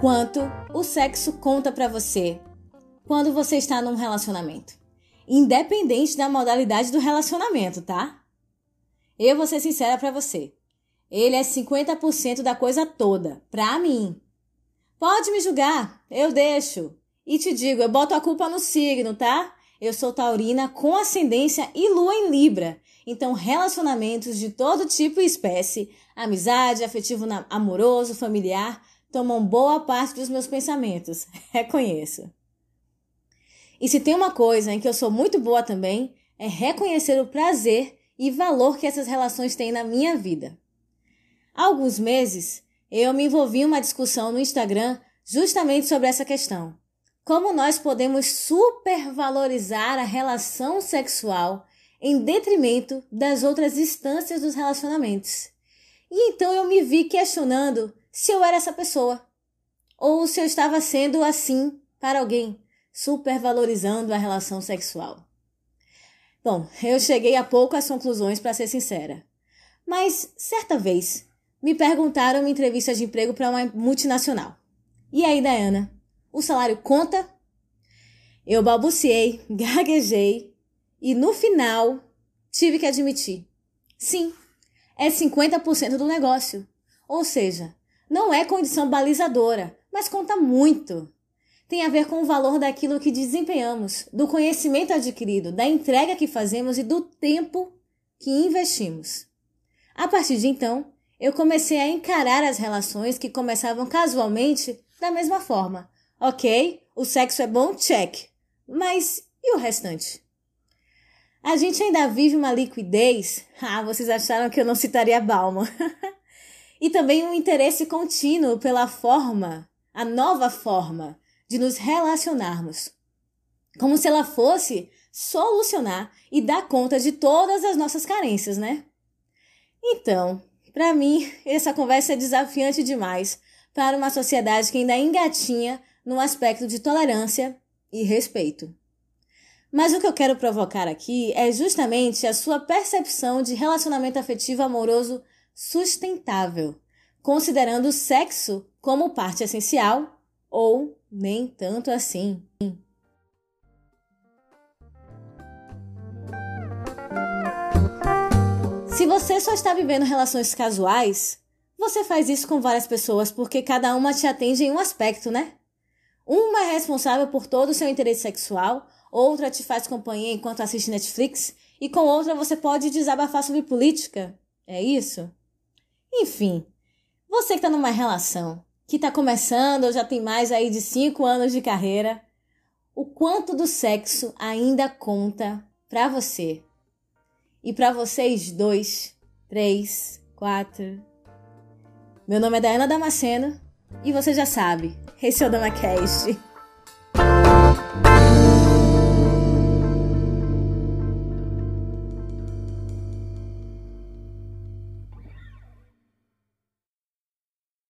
quanto o sexo conta para você quando você está num relacionamento. Independente da modalidade do relacionamento, tá? Eu vou ser sincera para você. Ele é 50% da coisa toda, pra mim. Pode me julgar, eu deixo. E te digo, eu boto a culpa no signo, tá? Eu sou taurina com ascendência e lua em Libra. Então, relacionamentos de todo tipo e espécie, amizade, afetivo amoroso, familiar, tomam boa parte dos meus pensamentos. Reconheço. E se tem uma coisa em que eu sou muito boa também, é reconhecer o prazer e valor que essas relações têm na minha vida. Há alguns meses, eu me envolvi em uma discussão no Instagram justamente sobre essa questão. Como nós podemos supervalorizar a relação sexual em detrimento das outras instâncias dos relacionamentos. E então eu me vi questionando se eu era essa pessoa, ou se eu estava sendo assim para alguém, supervalorizando a relação sexual. Bom, eu cheguei há pouco às conclusões para ser sincera. Mas certa vez me perguntaram uma entrevista de emprego para uma multinacional. E aí, Diana, o salário conta? Eu balbuciei, gaguejei e no final tive que admitir: sim, é 50% do negócio. Ou seja, não é condição balizadora, mas conta muito tem a ver com o valor daquilo que desempenhamos, do conhecimento adquirido, da entrega que fazemos e do tempo que investimos. A partir de então, eu comecei a encarar as relações que começavam casualmente da mesma forma. Ok, o sexo é bom, check. Mas e o restante? A gente ainda vive uma liquidez. Ah, vocês acharam que eu não citaria Bauman. e também um interesse contínuo pela forma, a nova forma de nos relacionarmos. Como se ela fosse solucionar e dar conta de todas as nossas carências, né? Então, para mim, essa conversa é desafiante demais para uma sociedade que ainda engatinha no aspecto de tolerância e respeito. Mas o que eu quero provocar aqui é justamente a sua percepção de relacionamento afetivo amoroso sustentável, considerando o sexo como parte essencial ou nem tanto assim. Se você só está vivendo relações casuais, você faz isso com várias pessoas porque cada uma te atende em um aspecto, né? Uma é responsável por todo o seu interesse sexual, outra te faz companhia enquanto assiste Netflix, e com outra você pode desabafar sobre política. É isso? Enfim, você que está numa relação, que está começando ou já tem mais aí de 5 anos de carreira, o quanto do sexo ainda conta para você. E para vocês dois, três, quatro. Meu nome é Diana Damasceno e você já sabe, esse é o DamaCast.